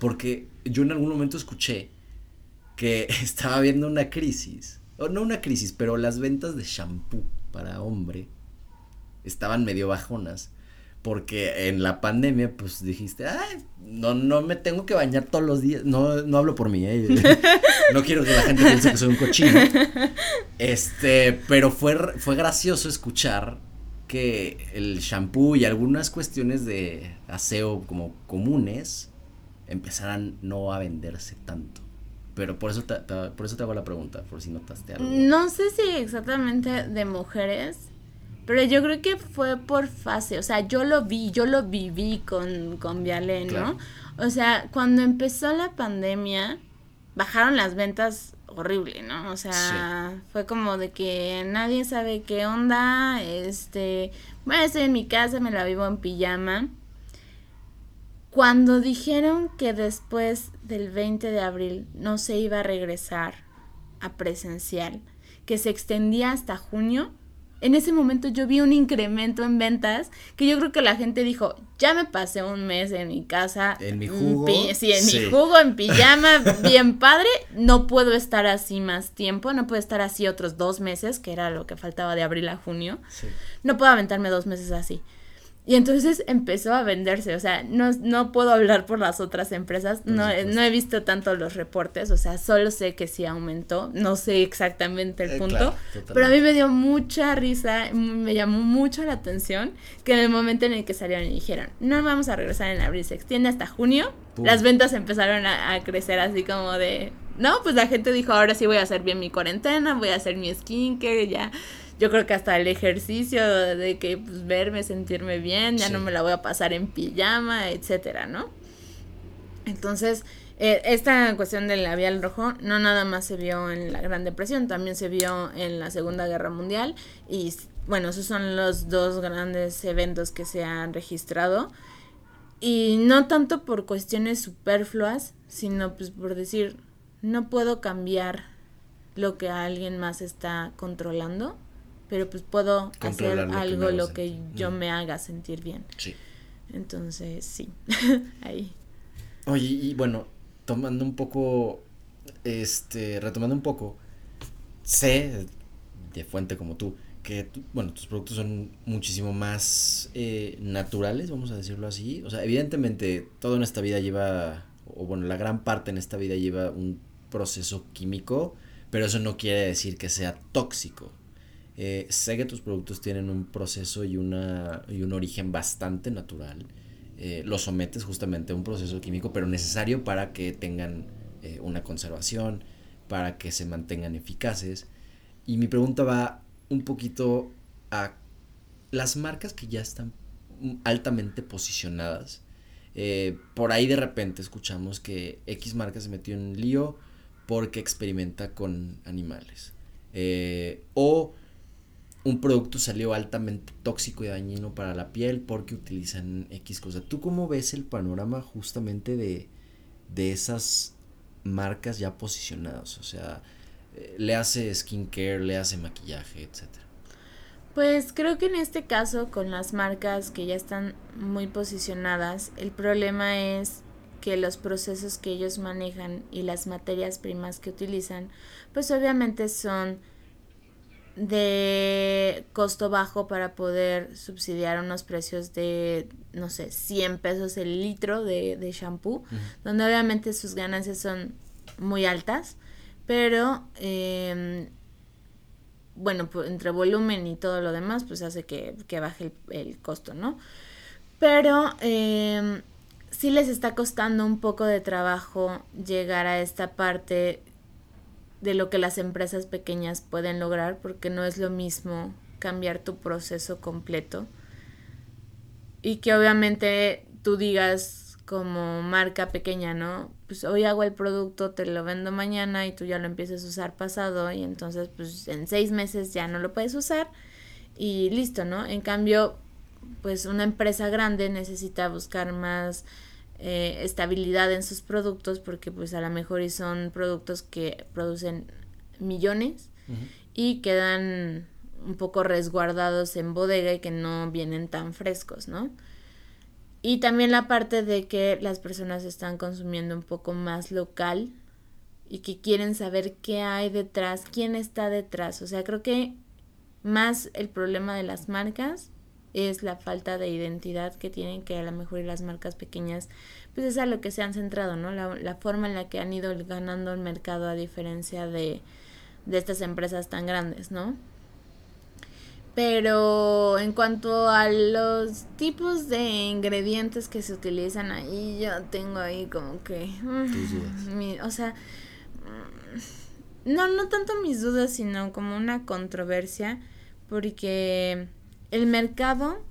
Porque yo en algún momento escuché que <laughs> estaba habiendo una crisis, o no una crisis, pero las ventas de shampoo para hombre estaban medio bajonas. Porque en la pandemia, pues dijiste, ay, no, no me tengo que bañar todos los días. No, no hablo por mí, ¿eh? <laughs> no quiero que la gente piense que soy un cochino. Este, pero fue, fue gracioso escuchar que el shampoo y algunas cuestiones de aseo como comunes empezaran no a venderse tanto. Pero por eso te, por eso te hago la pregunta, por si notaste algo. No sé si exactamente de mujeres, pero yo creo que fue por fase, o sea, yo lo vi, yo lo viví con, con Viale, ¿no? O sea, cuando empezó la pandemia, bajaron las ventas horrible, ¿no? O sea, fue como de que nadie sabe qué onda, este, bueno, estoy en mi casa, me la vivo en pijama. Cuando dijeron que después del 20 de abril no se iba a regresar a presencial, que se extendía hasta junio, en ese momento yo vi un incremento en ventas que yo creo que la gente dijo, ya me pasé un mes en mi casa. En mi jugo. Sí, en mi jugo, en pijama, <laughs> bien padre. No puedo estar así más tiempo, no puedo estar así otros dos meses, que era lo que faltaba de abril a junio. No puedo aventarme dos meses así. Y entonces empezó a venderse, o sea, no, no puedo hablar por las otras empresas, no, no, he visto tanto los reportes, o sea, solo sé que sí aumentó, no sé exactamente el eh, punto, pero a mí me dio mucha risa, me llamó mucho la atención que en el momento en el que salieron y dijeron, no vamos a regresar en abril, se extiende hasta junio, las ventas empezaron a, a crecer así como de, no, pues la gente dijo, ahora sí voy a hacer bien mi cuarentena, voy a hacer mi skincare, ya yo creo que hasta el ejercicio de que pues, verme, sentirme bien, ya no me la voy a pasar en pijama, etcétera, ¿no? Entonces, eh, esta cuestión del labial rojo no nada más se vio en la Gran Depresión, también se vio en la Segunda Guerra Mundial y bueno, esos son los dos grandes eventos que se han registrado. Y no tanto por cuestiones superfluas, sino pues por decir, no puedo cambiar lo que alguien más está controlando, pero pues puedo hacer algo lo que yo me haga sentir bien. Sí. Entonces, sí, <laughs> ahí. Oye, y bueno, tomando un poco, este, retomando un poco, sé de fuente como tú, que, bueno, tus productos son muchísimo más eh, naturales, vamos a decirlo así. O sea, evidentemente todo en esta vida lleva, o bueno, la gran parte en esta vida lleva un proceso químico, pero eso no quiere decir que sea tóxico. Eh, sé que tus productos tienen un proceso y, una, y un origen bastante natural. Eh, los sometes justamente a un proceso químico, pero necesario para que tengan eh, una conservación, para que se mantengan eficaces. Y mi pregunta va un poquito a las marcas que ya están altamente posicionadas. por ahí de repente escuchamos que X marca se metió en lío porque experimenta con animales. o un producto salió altamente tóxico y dañino para la piel porque utilizan X cosa. ¿Tú cómo ves el panorama justamente de, de esas marcas ya posicionadas? O sea, eh, le hace skincare, le hace maquillaje, etcétera. Pues creo que en este caso, con las marcas que ya están muy posicionadas, el problema es que los procesos que ellos manejan y las materias primas que utilizan, pues obviamente son de costo bajo para poder subsidiar unos precios de, no sé, 100 pesos el litro de, de shampoo, donde obviamente sus ganancias son muy altas, pero em, bueno, pues, entre volumen y todo lo demás, pues hace que, baje el, costo, ¿no? Pero eh, sí les está costando un poco de trabajo llegar a esta parte de lo que las empresas pequeñas pueden lograr, porque no es lo mismo cambiar tu proceso completo y que obviamente tú digas como marca pequeña, ¿no? Pues hoy hago el producto, te lo vendo mañana y tú ya lo empiezas a usar pasado y entonces pues en seis meses ya no lo puedes usar y listo, ¿no? En cambio, pues una empresa grande necesita buscar más eh, estabilidad en sus productos porque pues a lo mejor son productos que producen millones y quedan un poco resguardados en bodega y que no vienen tan frescos, ¿no? Y también la parte de que las personas están consumiendo un poco más local y que quieren saber qué hay detrás, quién está detrás. O sea, creo que más el problema de las marcas es la falta de identidad que tienen que a lo mejor las marcas pequeñas pues es a lo que se han centrado, ¿no? La, la forma en la que han ido ganando el mercado a diferencia de, de estas empresas tan grandes, ¿no? Pero en cuanto a los tipos de ingredientes que se utilizan ahí, yo tengo ahí como que... Mm, o sea, mm, no, no tanto mis dudas, sino como una controversia, porque el mercado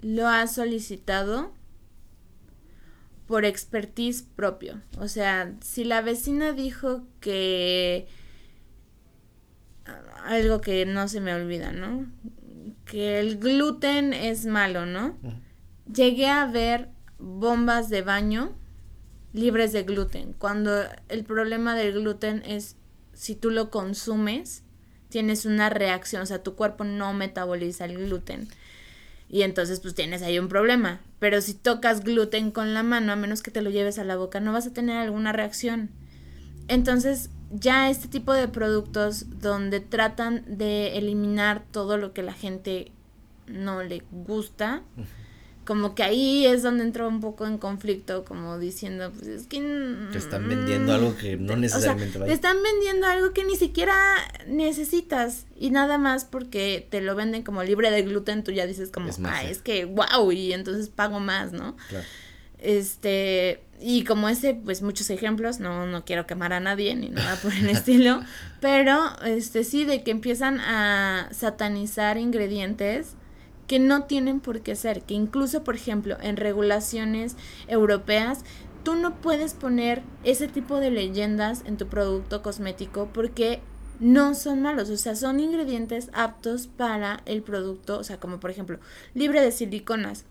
lo ha solicitado por expertise propio. O sea, si la vecina dijo que algo que no se me olvida, ¿no? Que el gluten es malo, ¿no? Llegué a ver bombas de baño libres de gluten, cuando el problema del gluten es si tú lo consumes, tienes una reacción, o sea, tu cuerpo no metaboliza el gluten. Y entonces pues tienes ahí un problema. Pero si tocas gluten con la mano, a menos que te lo lleves a la boca, no vas a tener alguna reacción. Entonces ya este tipo de productos donde tratan de eliminar todo lo que la gente no le gusta, como que ahí es donde entró un poco en conflicto, como diciendo, pues es que... Te están vendiendo algo que no necesariamente o Te están vendiendo algo que ni siquiera necesitas y nada más porque te lo venden como libre de gluten, tú ya dices como, es ah, es que wow, y entonces pago más, ¿no? Claro. Este, y como ese, pues muchos ejemplos, no, no quiero quemar a nadie ni nada por el <laughs> estilo, pero este sí, de que empiezan a satanizar ingredientes que no tienen por qué ser, que incluso, por ejemplo, en regulaciones europeas, tú no puedes poner ese tipo de leyendas en tu producto cosmético porque no son malos, o sea, son ingredientes aptos para el producto, o sea, como por ejemplo, libre de siliconas.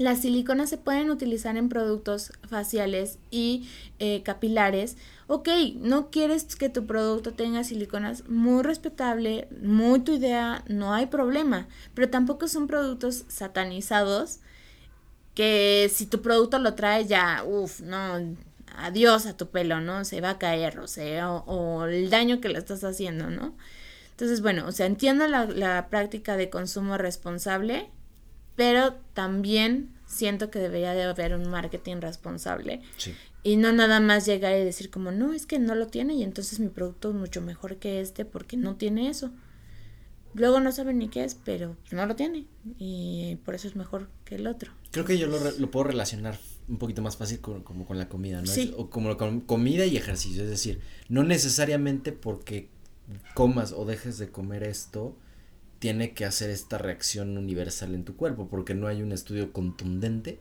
Las siliconas se pueden utilizar en productos faciales y eh, capilares. Ok, no quieres que tu producto tenga siliconas, muy respetable, muy tu idea, no hay problema. Pero tampoco son productos satanizados que si tu producto lo trae ya, uff, no, adiós a tu pelo, ¿no? Se va a caer, o sea, o, el daño que le estás haciendo, ¿no? Entonces, bueno, o sea, entiendo la, la práctica de consumo responsable, pero también siento que debería de haber un marketing responsable. Y no nada más llegar y decir como, no, es que no lo tiene y entonces mi producto es mucho mejor que este porque no tiene eso. Luego no saben ni qué es, pero no lo tiene y por eso es mejor que el otro. Creo que yo lo, lo puedo relacionar un poquito más fácil con, como con la comida, ¿no? o como con comida y ejercicio, es decir, no necesariamente porque comas o dejes de comer esto, tiene que hacer esta reacción universal en tu cuerpo, porque no hay un estudio contundente,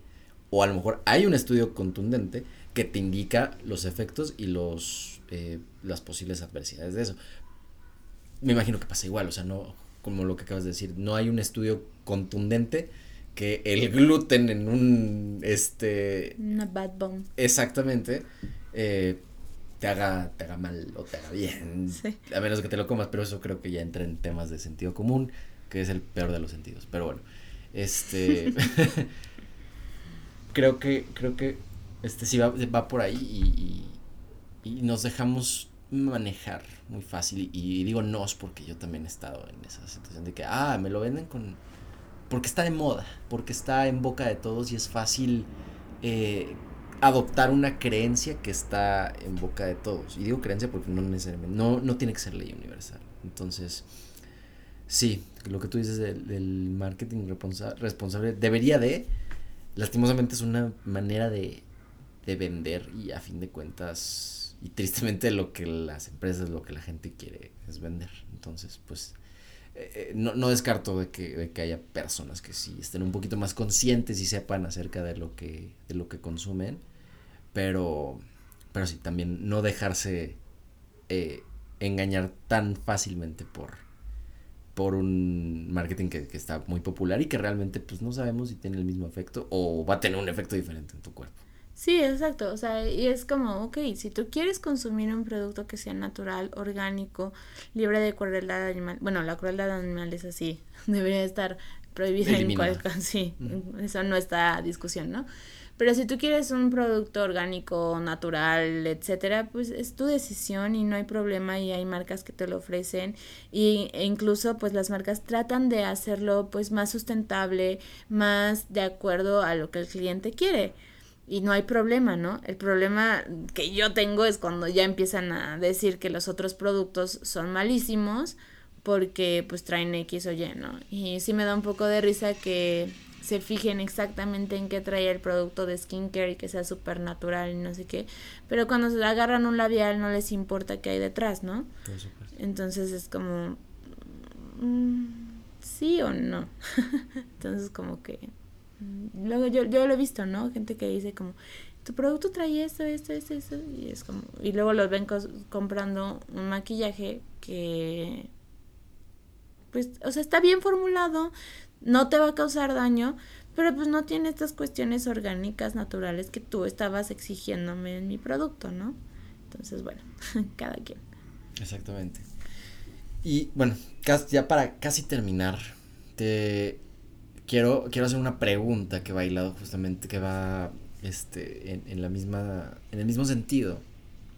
o a lo mejor hay un estudio contundente que te indica los efectos y los eh, las posibles adversidades de eso. Me imagino que pasa igual, o sea, no, como lo que acabas de decir, no hay un estudio contundente que el gluten en un este una bad bomb exactamente eh, te haga, te haga mal o te haga bien. A menos que te lo comas, pero eso creo que ya entra en temas de sentido común, que es el peor de los sentidos. Pero bueno, este. <laughs> creo que, creo que este sí va, va por ahí y, y, nos dejamos manejar muy fácil. Y, digo nos porque yo también he estado en esa situación de que, ah, me lo venden con. Porque está de moda, porque está en boca de todos y es fácil eh, adoptar una creencia que está en boca de todos. Y digo creencia porque no necesariamente, no, no tiene que ser ley universal. Entonces, sí, lo que tú dices del, marketing responsable debería de, lastimosamente es una manera de, de vender y a fin de cuentas, y tristemente lo que las empresas, lo que la gente quiere es vender. Entonces, pues... Eh, eh, no, no, descarto de que, de que haya personas que sí estén un poquito más conscientes y sepan acerca de lo que, de lo que consumen pero, pero sí, también no dejarse eh, engañar tan fácilmente por, por un marketing que, que, está muy popular y que realmente pues no sabemos si tiene el mismo efecto o va a tener un efecto diferente en tu cuerpo. Sí, exacto, o sea, y es como, ok, si tú quieres consumir un producto que sea natural, orgánico, libre de crueldad animal, bueno, la crueldad animal es así, <laughs> debería estar prohibida en cualquier, <laughs> sí, eso no está discusión, ¿no? Pero si tú quieres un producto orgánico, natural, etcétera, pues es tu decisión y no hay problema y hay marcas que te lo ofrecen y, e incluso pues las marcas tratan de hacerlo pues más sustentable, más de acuerdo a lo que el cliente quiere y no hay problema, ¿no? El problema que yo tengo es cuando ya empiezan a decir que los otros productos son malísimos porque pues traen X o Y, ¿no? Y sí me da un poco de risa que se fijen exactamente en qué trae el producto de skincare y que sea súper natural y no sé qué. Pero cuando se agarran un labial no les importa qué hay detrás, ¿no? Entonces es como... Mm, sí o no. <laughs> Entonces como que... Mm, luego yo, yo lo he visto, ¿no? Gente que dice como, tu producto trae esto, esto, esto, esto. Y es como... Y luego los ven comprando un maquillaje que... Pues, o sea, está bien formulado, no te va a causar daño, pero pues no tiene estas cuestiones orgánicas naturales que tú estabas exigiéndome en mi producto, ¿no? Entonces, bueno, <laughs> cada quien. Exactamente. Y bueno, ya para casi terminar, te quiero, quiero hacer una pregunta que va hilado justamente, que va este, en, en, la misma, en el mismo sentido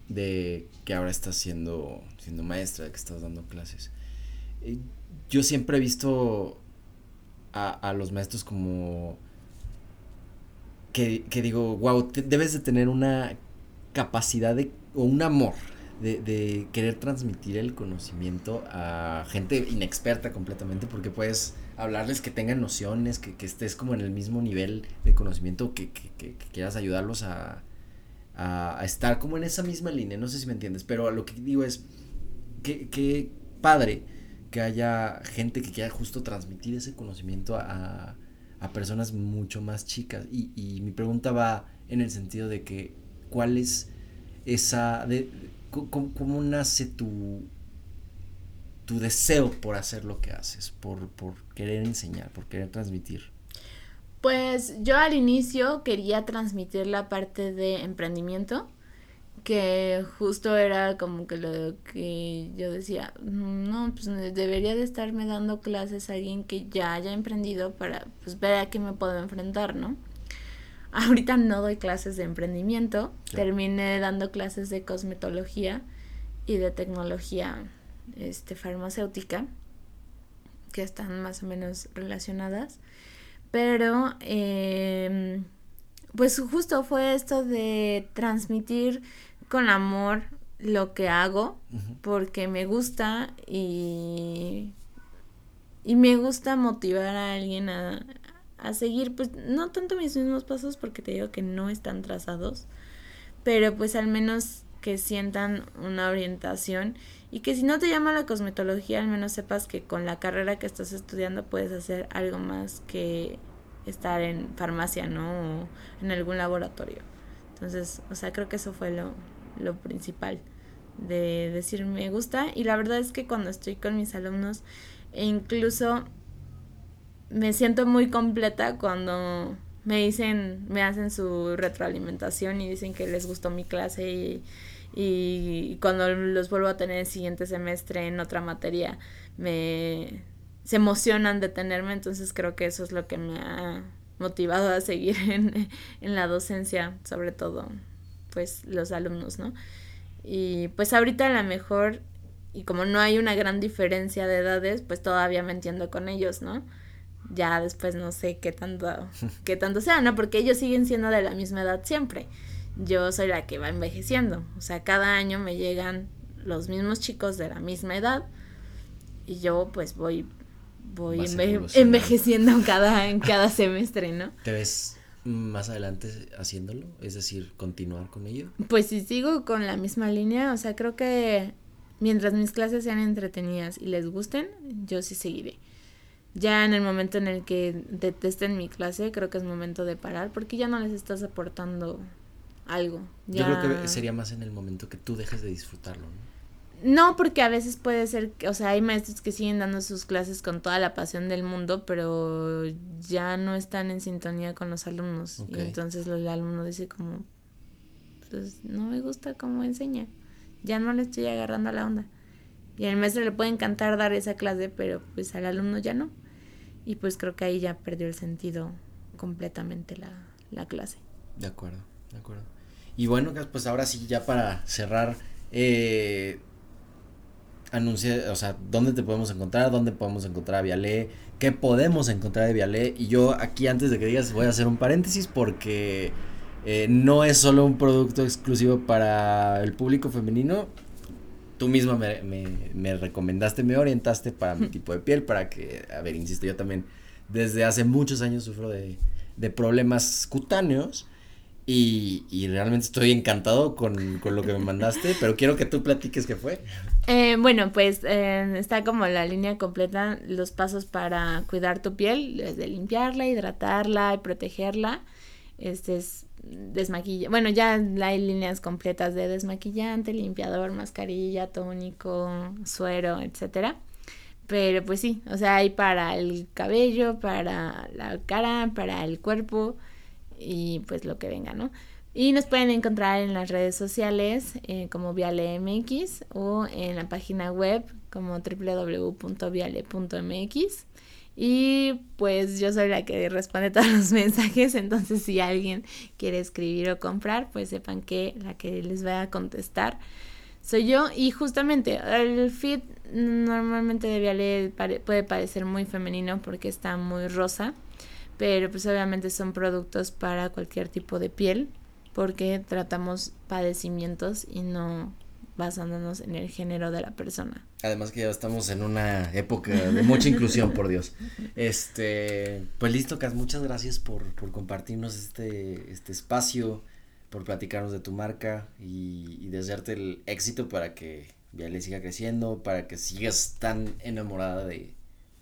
de que ahora estás siendo, siendo maestra, que estás dando clases. Yo siempre he visto a, a los maestros como que, que digo, wow, debes de tener una capacidad de, o un amor de, de, querer transmitir el conocimiento a gente inexperta completamente, porque puedes hablarles que tengan nociones, que, que estés como en el mismo nivel de conocimiento, que, que, que quieras ayudarlos a, a, a, estar como en esa misma línea, no sé si me entiendes, pero lo que digo es que, que padre que haya gente que quiera justo transmitir ese conocimiento a, a personas mucho más chicas. Y, y, mi pregunta va en el sentido de que, ¿cuál es esa... De, cómo, nace tu, tu deseo por hacer lo que haces, por, por querer enseñar, por querer transmitir? Pues yo al inicio quería transmitir la parte de emprendimiento, que justo era como que lo que yo decía, no, pues debería de estarme dando clases a alguien que ya haya emprendido para pues ver a qué me puedo enfrentar, ¿no? <laughs> Ahorita no doy clases de emprendimiento, terminé dando clases de cosmetología y de tecnología este, farmacéutica, que están más o menos relacionadas. Pero, em, pues justo fue esto de transmitir con amor lo que hago, porque me gusta y, y me gusta motivar a alguien a, a seguir, pues no tanto mis mismos pasos, porque te digo que no están trazados, pero pues al menos que sientan una orientación y que si no te llama la cosmetología, al menos sepas que con la carrera que estás estudiando puedes hacer algo más que estar en farmacia, ¿no? O en algún laboratorio. Entonces, o sea, creo que eso fue lo, lo principal de decir me gusta. Y la verdad es que cuando estoy con mis alumnos e incluso me siento muy completa cuando me dicen, me hacen su retroalimentación y dicen que les gustó mi clase y, y cuando los vuelvo a tener el siguiente semestre en otra materia me se emocionan de tenerme, entonces creo que eso es lo que me ha motivado a seguir <laughs> en, en la docencia, sobre todo pues los alumnos, ¿no? Y pues ahorita a lo mejor, y como no hay una gran diferencia de edades, pues todavía me entiendo con ellos, ¿no? Ya después no sé qué tanto, <laughs> qué tanto sea, ¿no? Porque ellos siguen siendo de la misma edad siempre yo soy la que va envejeciendo. O sea, cada año me llegan los mismos chicos de la misma edad y yo pues voy voy envejeciendo cada, en cada <laughs> semestre, ¿no? ¿Te ves más adelante haciéndolo? Es decir, continuar con ello. Pues si sigo con la misma línea, o sea, creo que mientras mis clases sean entretenidas y les gusten, yo sí seguiré. Ya en el momento en el que detesten mi clase, creo que es momento de parar porque ya no les estás aportando algo. Yo creo que sería más en el momento que tú dejes de disfrutarlo, ¿no? No, porque a veces puede ser, que, o sea, hay maestros que siguen dando sus clases con toda la pasión del mundo, pero ya no están en sintonía con los alumnos. Y entonces el alumno dice como, pues no me gusta cómo enseña, ya no le estoy agarrando a la onda. Y al maestro le puede encantar dar esa clase, pero pues al alumno ya no. Y pues creo que ahí ya perdió el sentido completamente la, la clase. De acuerdo, de acuerdo. Y bueno, pues ahora sí, ya para cerrar, eh, anuncia, o sea, dónde te podemos encontrar, dónde podemos encontrar a Vialé, qué podemos encontrar de Vialé. Y yo aquí antes de que digas voy a hacer un paréntesis porque eh, no es solo un producto exclusivo para el público femenino. Tú misma me, me, me recomendaste, me orientaste para mi tipo de piel, para que, a ver, insisto, yo también desde hace muchos años sufro de, de problemas cutáneos. Y, y, realmente estoy encantado con, con, lo que me mandaste, <laughs> pero quiero que tú platiques qué fue. Eh, bueno, pues eh, está como la línea completa, los pasos para cuidar tu piel, desde limpiarla, hidratarla y protegerla. Este es desmaquilla, bueno, ya hay líneas completas de desmaquillante, limpiador, mascarilla, tónico, suero, etcétera. Pero pues sí, o sea, hay para el cabello, para la cara, para el cuerpo y pues lo que venga, ¿no? Y nos pueden encontrar en las redes sociales eh, como VialeMX o en la página web como www.viale.mx. Y pues yo soy la que responde <laughs> todos los mensajes, entonces si alguien quiere escribir o comprar, pues sepan que la que les va a contestar soy yo. Y justamente el fit normalmente de Viale puede parecer muy femenino porque está muy rosa pero pues obviamente son productos para cualquier tipo de piel porque tratamos padecimientos y no basándonos en el género de la persona. Además que ya estamos en una época de mucha inclusión, por Dios. Este, pues listo, Cas, muchas gracias por, por compartirnos este, este espacio, por platicarnos de tu marca y, desearte el éxito para que ya le siga creciendo, para que sigas tan enamorada de,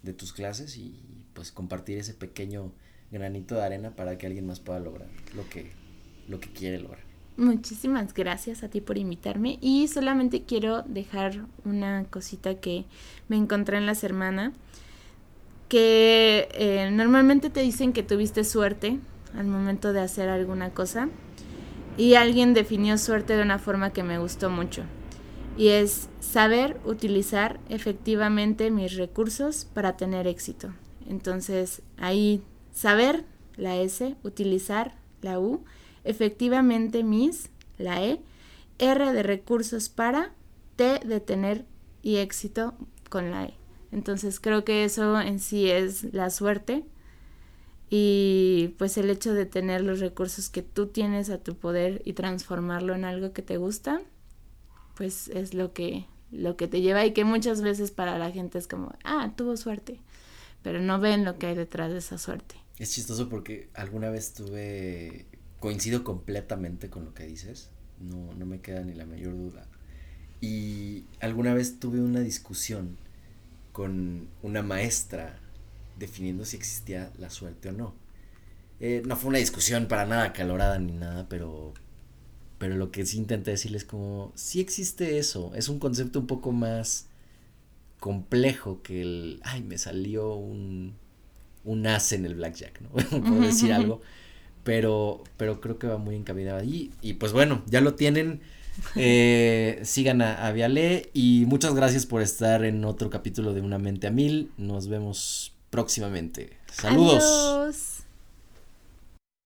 de tus clases y pues compartir ese pequeño granito de arena para que alguien más pueda lograr lo que, lo que quiere lograr. Muchísimas gracias a ti por invitarme y solamente quiero dejar una cosita que me encontré en la semana. que eh, normalmente te dicen que tuviste suerte al momento de hacer alguna cosa y alguien definió suerte de una forma que me gustó mucho y es saber utilizar efectivamente mis recursos para tener éxito. Entonces ahí saber la S, utilizar la U, efectivamente mis, la E, R de recursos para, T de tener y éxito con la E. Entonces creo que eso en sí es la suerte y pues el hecho de tener los recursos que tú tienes a tu poder y transformarlo en algo que te gusta, pues es lo que lo que te lleva y que muchas veces para la gente es como, ah, tuvo suerte, pero no ven lo que hay detrás de esa suerte. Es chistoso porque alguna vez tuve, coincido completamente con lo que dices, no, no me queda ni la mayor duda. Y alguna vez tuve una discusión con una maestra definiendo si existía la suerte o no. Eh, no fue una discusión para nada calorada ni nada, pero, pero lo que sí intenté decirles como, sí existe eso, es un concepto un poco más complejo que el, ay, me salió un, un as en el blackjack, ¿no? <laughs> Puedo decir algo, pero, pero creo que va muy encaminado allí. Y pues bueno, ya lo tienen. Eh, <laughs> sigan a, a Viale y muchas gracias por estar en otro capítulo de Una Mente a Mil. Nos vemos próximamente. Saludos.